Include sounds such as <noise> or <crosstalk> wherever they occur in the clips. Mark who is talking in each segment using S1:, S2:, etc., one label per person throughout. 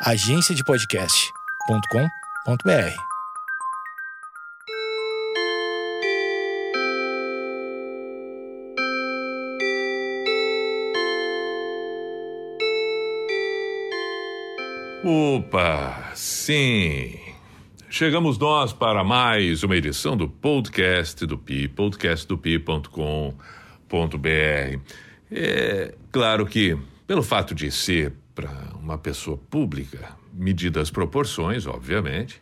S1: agenciadepodcast.com.br.
S2: Opa, sim. Chegamos nós para mais uma edição do podcast do Pi, podcastdopi.com.br. É claro que, pelo fato de ser para uma pessoa pública, medidas proporções, obviamente,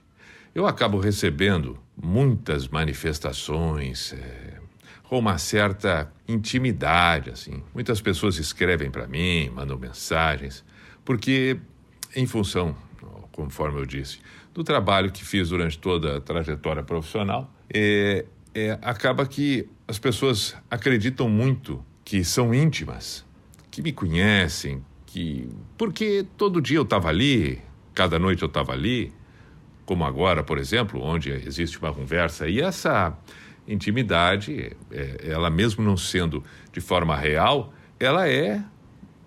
S2: eu acabo recebendo muitas manifestações é, com uma certa intimidade, assim. Muitas pessoas escrevem para mim, mandam mensagens, porque em função, conforme eu disse, do trabalho que fiz durante toda a trajetória profissional, é, é, acaba que as pessoas acreditam muito que são íntimas, que me conhecem, que porque todo dia eu estava ali, cada noite eu estava ali, como agora, por exemplo, onde existe uma conversa e essa intimidade, é, ela mesmo não sendo de forma real, ela é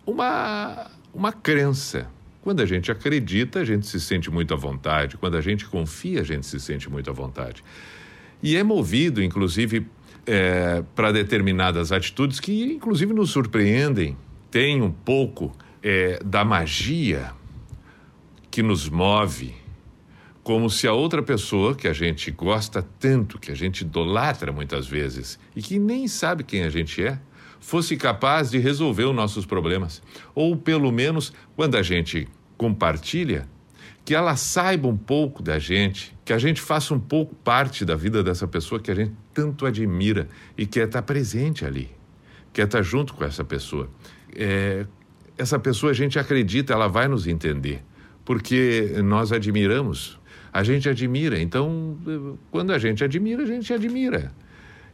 S2: uma uma crença quando a gente acredita, a gente se sente muito à vontade. Quando a gente confia, a gente se sente muito à vontade. E é movido, inclusive, é, para determinadas atitudes que, inclusive, nos surpreendem. Tem um pouco é, da magia que nos move, como se a outra pessoa que a gente gosta tanto, que a gente idolatra muitas vezes e que nem sabe quem a gente é, fosse capaz de resolver os nossos problemas. Ou, pelo menos, quando a gente compartilha, que ela saiba um pouco da gente, que a gente faça um pouco parte da vida dessa pessoa que a gente tanto admira e quer estar presente ali, quer estar junto com essa pessoa. É, essa pessoa a gente acredita, ela vai nos entender, porque nós admiramos, a gente admira. Então, quando a gente admira, a gente admira.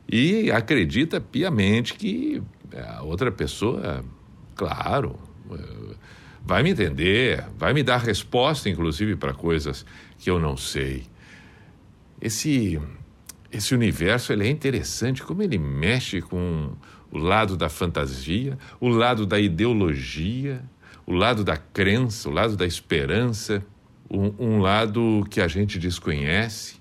S2: E acredita piamente que a outra pessoa, claro, vai me entender, vai me dar resposta, inclusive, para coisas que eu não sei. Esse, esse universo ele é interessante, como ele mexe com o lado da fantasia, o lado da ideologia, o lado da crença, o lado da esperança, um, um lado que a gente desconhece.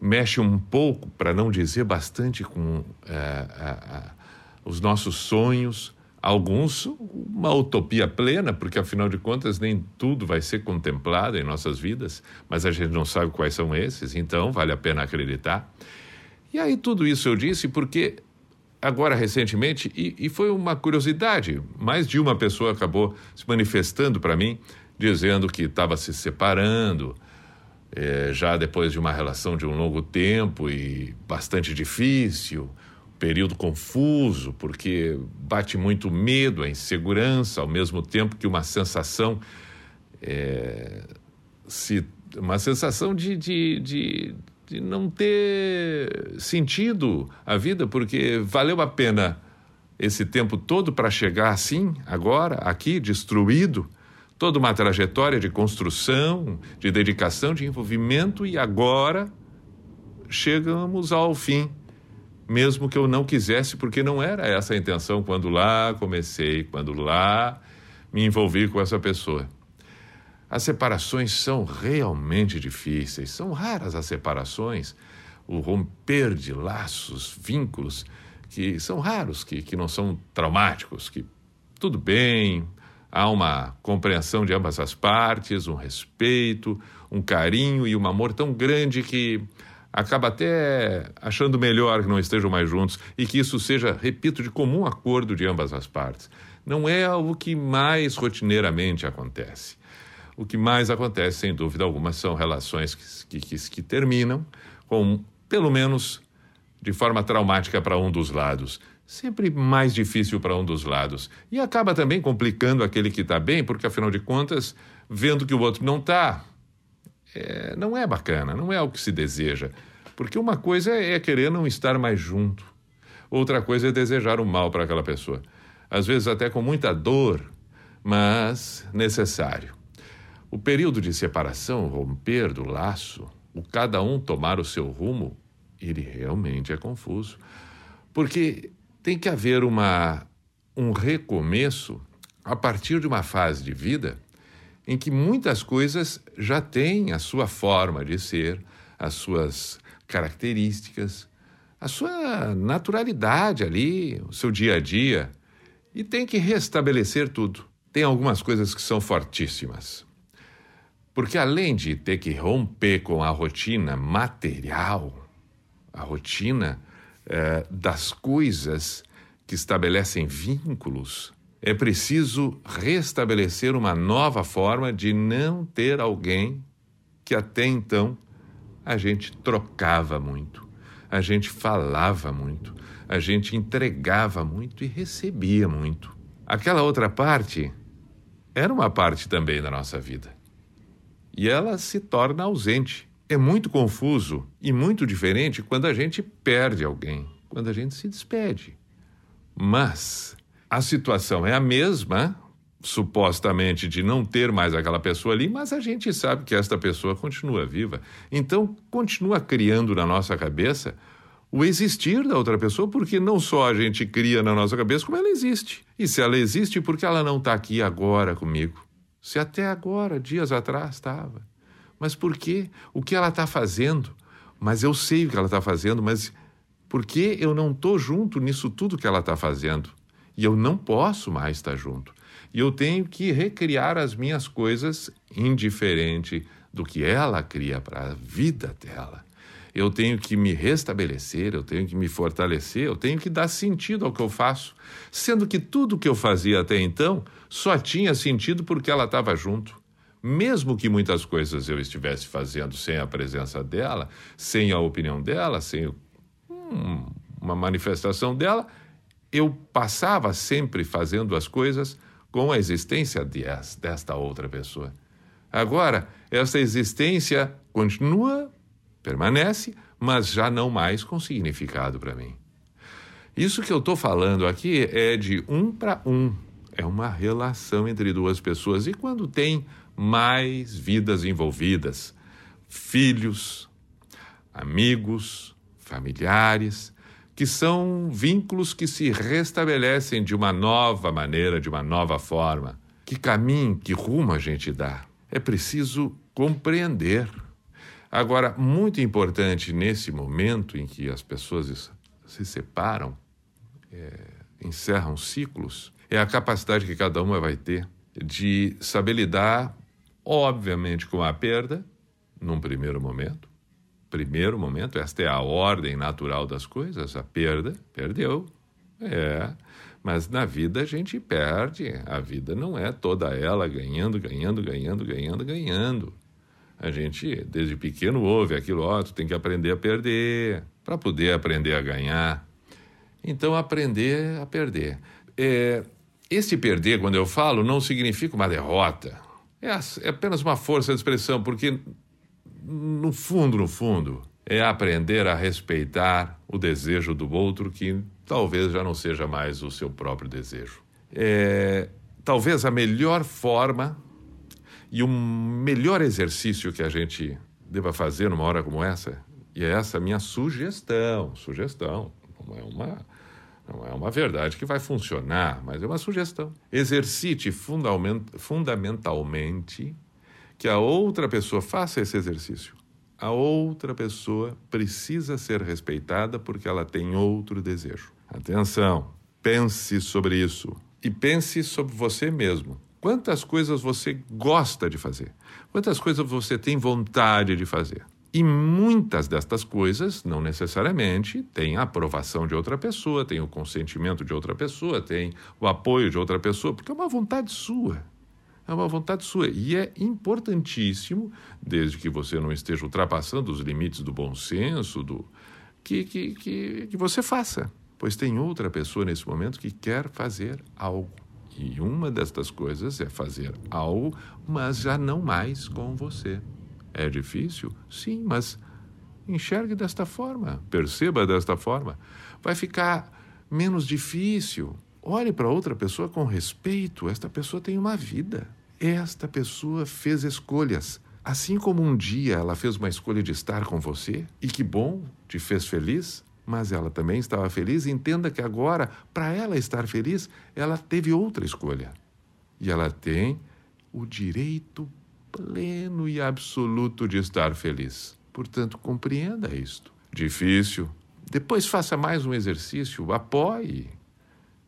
S2: Mexe um pouco, para não dizer bastante, com uh, os nossos sonhos, Alguns, uma utopia plena, porque afinal de contas nem tudo vai ser contemplado em nossas vidas, mas a gente não sabe quais são esses, então vale a pena acreditar. E aí tudo isso eu disse porque agora recentemente, e, e foi uma curiosidade, mais de uma pessoa acabou se manifestando para mim, dizendo que estava se separando, é, já depois de uma relação de um longo tempo e bastante difícil período confuso, porque bate muito medo, a insegurança, ao mesmo tempo que uma sensação é, se, uma sensação de, de, de, de não ter sentido a vida, porque valeu a pena esse tempo todo para chegar assim, agora, aqui, destruído, toda uma trajetória de construção, de dedicação, de envolvimento, e agora chegamos ao fim mesmo que eu não quisesse, porque não era essa a intenção quando lá comecei, quando lá me envolvi com essa pessoa. As separações são realmente difíceis, são raras as separações, o romper de laços, vínculos, que são raros, que, que não são traumáticos, que tudo bem, há uma compreensão de ambas as partes, um respeito, um carinho e um amor tão grande que acaba até achando melhor que não estejam mais juntos e que isso seja, repito, de comum acordo de ambas as partes. Não é o que mais rotineiramente acontece. O que mais acontece, sem dúvida alguma, são relações que, que, que terminam com, pelo menos, de forma traumática para um dos lados. Sempre mais difícil para um dos lados. E acaba também complicando aquele que está bem, porque, afinal de contas, vendo que o outro não está, é, não é bacana, não é o que se deseja. Porque uma coisa é querer não estar mais junto, outra coisa é desejar o mal para aquela pessoa. Às vezes até com muita dor, mas necessário. O período de separação, romper do laço, o cada um tomar o seu rumo, ele realmente é confuso. Porque tem que haver uma, um recomeço a partir de uma fase de vida em que muitas coisas já têm a sua forma de ser, as suas características, a sua naturalidade ali, o seu dia a dia, e tem que restabelecer tudo. Tem algumas coisas que são fortíssimas. Porque além de ter que romper com a rotina material, a rotina eh, das coisas que estabelecem vínculos, é preciso restabelecer uma nova forma de não ter alguém que até então a gente trocava muito, a gente falava muito, a gente entregava muito e recebia muito. Aquela outra parte era uma parte também da nossa vida. E ela se torna ausente. É muito confuso e muito diferente quando a gente perde alguém, quando a gente se despede. Mas a situação é a mesma, supostamente de não ter mais aquela pessoa ali, mas a gente sabe que esta pessoa continua viva. Então, continua criando na nossa cabeça o existir da outra pessoa, porque não só a gente cria na nossa cabeça, como ela existe. E se ela existe, por que ela não está aqui agora comigo? Se até agora, dias atrás, estava. Mas por quê? O que ela está fazendo? Mas eu sei o que ela está fazendo, mas por que eu não estou junto nisso tudo que ela está fazendo? E eu não posso mais estar junto. E eu tenho que recriar as minhas coisas indiferente do que ela cria para a vida dela. Eu tenho que me restabelecer, eu tenho que me fortalecer, eu tenho que dar sentido ao que eu faço, sendo que tudo que eu fazia até então só tinha sentido porque ela estava junto. Mesmo que muitas coisas eu estivesse fazendo sem a presença dela, sem a opinião dela, sem hum, uma manifestação dela, eu passava sempre fazendo as coisas com a existência de, desta outra pessoa. Agora, essa existência continua, permanece, mas já não mais com significado para mim. Isso que eu estou falando aqui é de um para um. É uma relação entre duas pessoas. E quando tem mais vidas envolvidas, filhos, amigos, familiares, que são vínculos que se restabelecem de uma nova maneira, de uma nova forma. Que caminho, que rumo a gente dá? É preciso compreender. Agora, muito importante nesse momento em que as pessoas se separam, é, encerram ciclos, é a capacidade que cada uma vai ter de saber lidar, obviamente, com a perda, num primeiro momento, primeiro momento, esta é a ordem natural das coisas, a perda, perdeu. É, mas na vida a gente perde. A vida não é toda ela ganhando, ganhando, ganhando, ganhando, ganhando. A gente, desde pequeno, ouve aquilo, ó, oh, tu tem que aprender a perder para poder aprender a ganhar. Então, aprender a perder. É, esse perder, quando eu falo, não significa uma derrota. É, é apenas uma força de expressão, porque no fundo, no fundo, é aprender a respeitar o desejo do outro que talvez já não seja mais o seu próprio desejo. É, talvez a melhor forma e o melhor exercício que a gente deva fazer numa hora como essa, e é essa minha sugestão, sugestão, não é uma não é uma verdade que vai funcionar, mas é uma sugestão. Exercite fundamentalmente que a outra pessoa faça esse exercício. A outra pessoa precisa ser respeitada porque ela tem outro desejo. Atenção, pense sobre isso e pense sobre você mesmo. Quantas coisas você gosta de fazer? Quantas coisas você tem vontade de fazer? E muitas destas coisas, não necessariamente, têm a aprovação de outra pessoa, têm o consentimento de outra pessoa, têm o apoio de outra pessoa, porque é uma vontade sua. É uma vontade sua. E é importantíssimo, desde que você não esteja ultrapassando os limites do bom senso, do que, que, que, que você faça. Pois tem outra pessoa nesse momento que quer fazer algo. E uma destas coisas é fazer algo, mas já não mais com você. É difícil? Sim, mas enxergue desta forma, perceba desta forma. Vai ficar menos difícil. Olhe para outra pessoa com respeito. Esta pessoa tem uma vida. Esta pessoa fez escolhas. Assim como um dia ela fez uma escolha de estar com você, e que bom, te fez feliz, mas ela também estava feliz, entenda que agora, para ela estar feliz, ela teve outra escolha. E ela tem o direito pleno e absoluto de estar feliz. Portanto, compreenda isto. Difícil. Depois faça mais um exercício, apoie.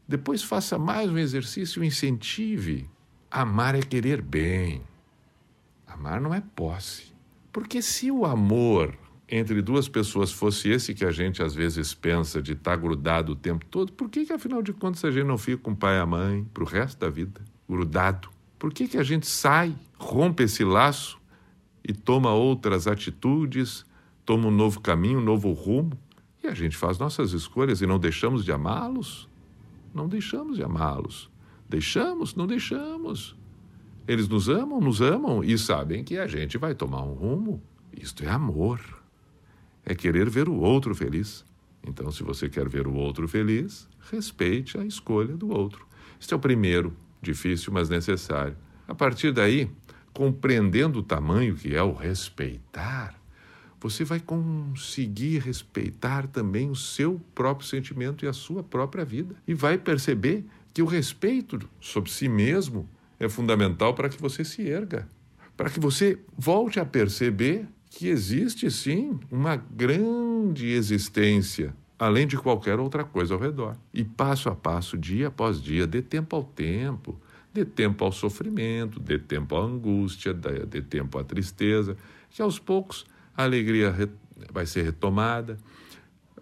S2: Depois faça mais um exercício, incentive. Amar é querer bem. Amar não é posse. Porque se o amor entre duas pessoas fosse esse que a gente às vezes pensa de estar tá grudado o tempo todo, por que, que afinal de contas a gente não fica com o pai e a mãe para o resto da vida, grudado? Por que, que a gente sai, rompe esse laço e toma outras atitudes, toma um novo caminho, um novo rumo? E a gente faz nossas escolhas e não deixamos de amá-los? Não deixamos de amá-los. Deixamos? Não deixamos. Eles nos amam, nos amam e sabem que a gente vai tomar um rumo. Isto é amor é querer ver o outro feliz. Então, se você quer ver o outro feliz, respeite a escolha do outro. Este é o primeiro, difícil, mas necessário. A partir daí, compreendendo o tamanho que é o respeitar, você vai conseguir respeitar também o seu próprio sentimento e a sua própria vida. E vai perceber que o respeito sobre si mesmo é fundamental para que você se erga, para que você volte a perceber que existe sim uma grande existência além de qualquer outra coisa ao redor. E passo a passo, dia após dia, dê tempo ao tempo, dê tempo ao sofrimento, dê tempo à angústia, dê tempo à tristeza, que aos poucos a alegria vai ser retomada.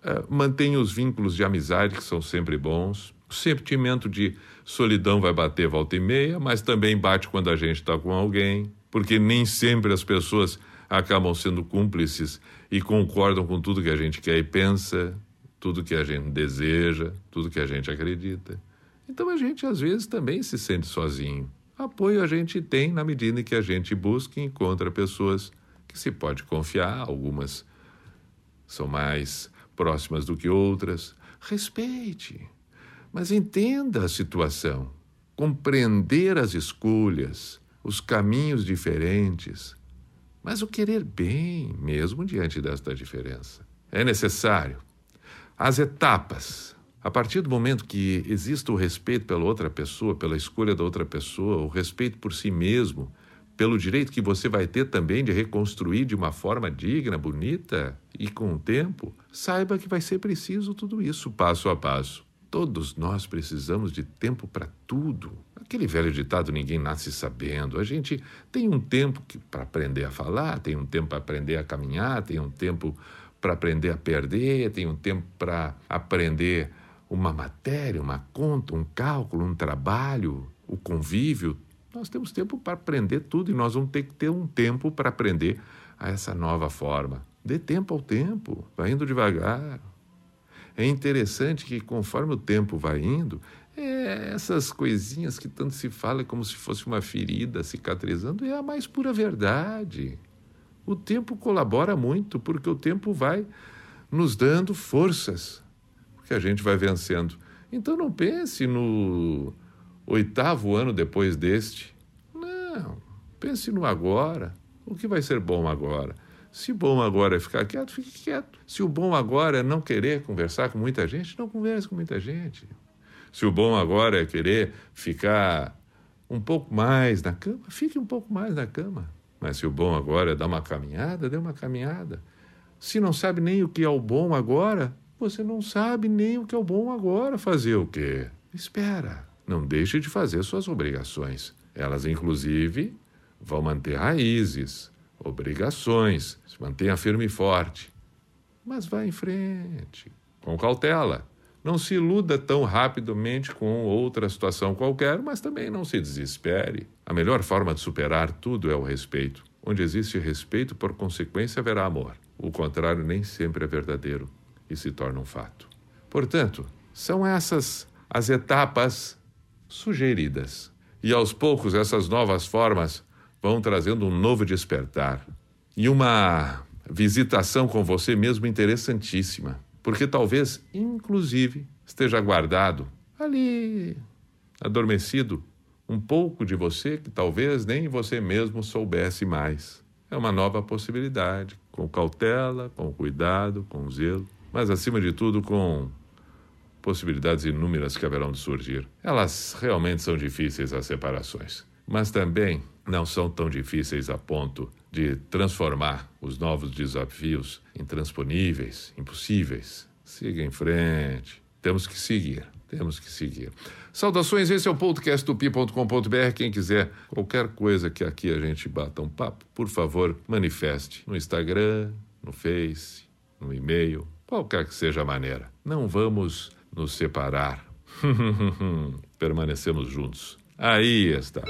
S2: Eh, mantenha os vínculos de amizade, que são sempre bons. O sentimento de solidão vai bater volta e meia, mas também bate quando a gente está com alguém, porque nem sempre as pessoas acabam sendo cúmplices e concordam com tudo que a gente quer e pensa, tudo que a gente deseja, tudo que a gente acredita. Então a gente às vezes também se sente sozinho. Apoio a gente tem na medida em que a gente busca e encontra pessoas que se pode confiar, algumas são mais próximas do que outras. Respeite, mas entenda a situação, compreender as escolhas, os caminhos diferentes, mas o querer bem, mesmo diante desta diferença. É necessário. As etapas. A partir do momento que existe o respeito pela outra pessoa, pela escolha da outra pessoa, o respeito por si mesmo, pelo direito que você vai ter também de reconstruir de uma forma digna, bonita e com o tempo, saiba que vai ser preciso tudo isso passo a passo. Todos nós precisamos de tempo para tudo. Aquele velho ditado: ninguém nasce sabendo. A gente tem um tempo para aprender a falar, tem um tempo para aprender a caminhar, tem um tempo para aprender a perder, tem um tempo para aprender uma matéria, uma conta, um cálculo, um trabalho, o convívio. Nós temos tempo para aprender tudo e nós vamos ter que ter um tempo para aprender a essa nova forma. Dê tempo ao tempo, vai indo devagar. É interessante que conforme o tempo vai indo, é, essas coisinhas que tanto se fala como se fosse uma ferida cicatrizando é a mais pura verdade. O tempo colabora muito, porque o tempo vai nos dando forças, que a gente vai vencendo. Então não pense no oitavo ano depois deste. Não, pense no agora. O que vai ser bom agora? Se bom agora é ficar quieto, fique quieto. Se o bom agora é não querer conversar com muita gente, não converse com muita gente. Se o bom agora é querer ficar um pouco mais na cama, fique um pouco mais na cama. Mas se o bom agora é dar uma caminhada, dê uma caminhada. Se não sabe nem o que é o bom agora, você não sabe nem o que é o bom agora. Fazer o quê? Espera. Não deixe de fazer suas obrigações. Elas, inclusive, vão manter raízes, obrigações. Se mantenha firme e forte. Mas vá em frente, com cautela. Não se iluda tão rapidamente com outra situação qualquer, mas também não se desespere. A melhor forma de superar tudo é o respeito. Onde existe respeito, por consequência, haverá amor. O contrário nem sempre é verdadeiro e se torna um fato. Portanto, são essas as etapas sugeridas. E aos poucos essas novas formas vão trazendo um novo despertar e uma visitação com você mesmo interessantíssima porque talvez, inclusive, esteja guardado ali, adormecido, um pouco de você que talvez nem você mesmo soubesse mais. É uma nova possibilidade, com cautela, com cuidado, com zelo, mas acima de tudo com possibilidades inúmeras que haverão de surgir. Elas realmente são difíceis as separações. mas também não são tão difíceis a ponto de transformar os novos desafios em transponíveis, impossíveis. Siga em frente. Temos que seguir. Temos que seguir. Saudações, esse é o podcast do pi.com.br. Quem quiser qualquer coisa que aqui a gente bata um papo, por favor, manifeste no Instagram, no Face, no e-mail, qualquer que seja a maneira. Não vamos nos separar. <laughs> Permanecemos juntos. Aí está.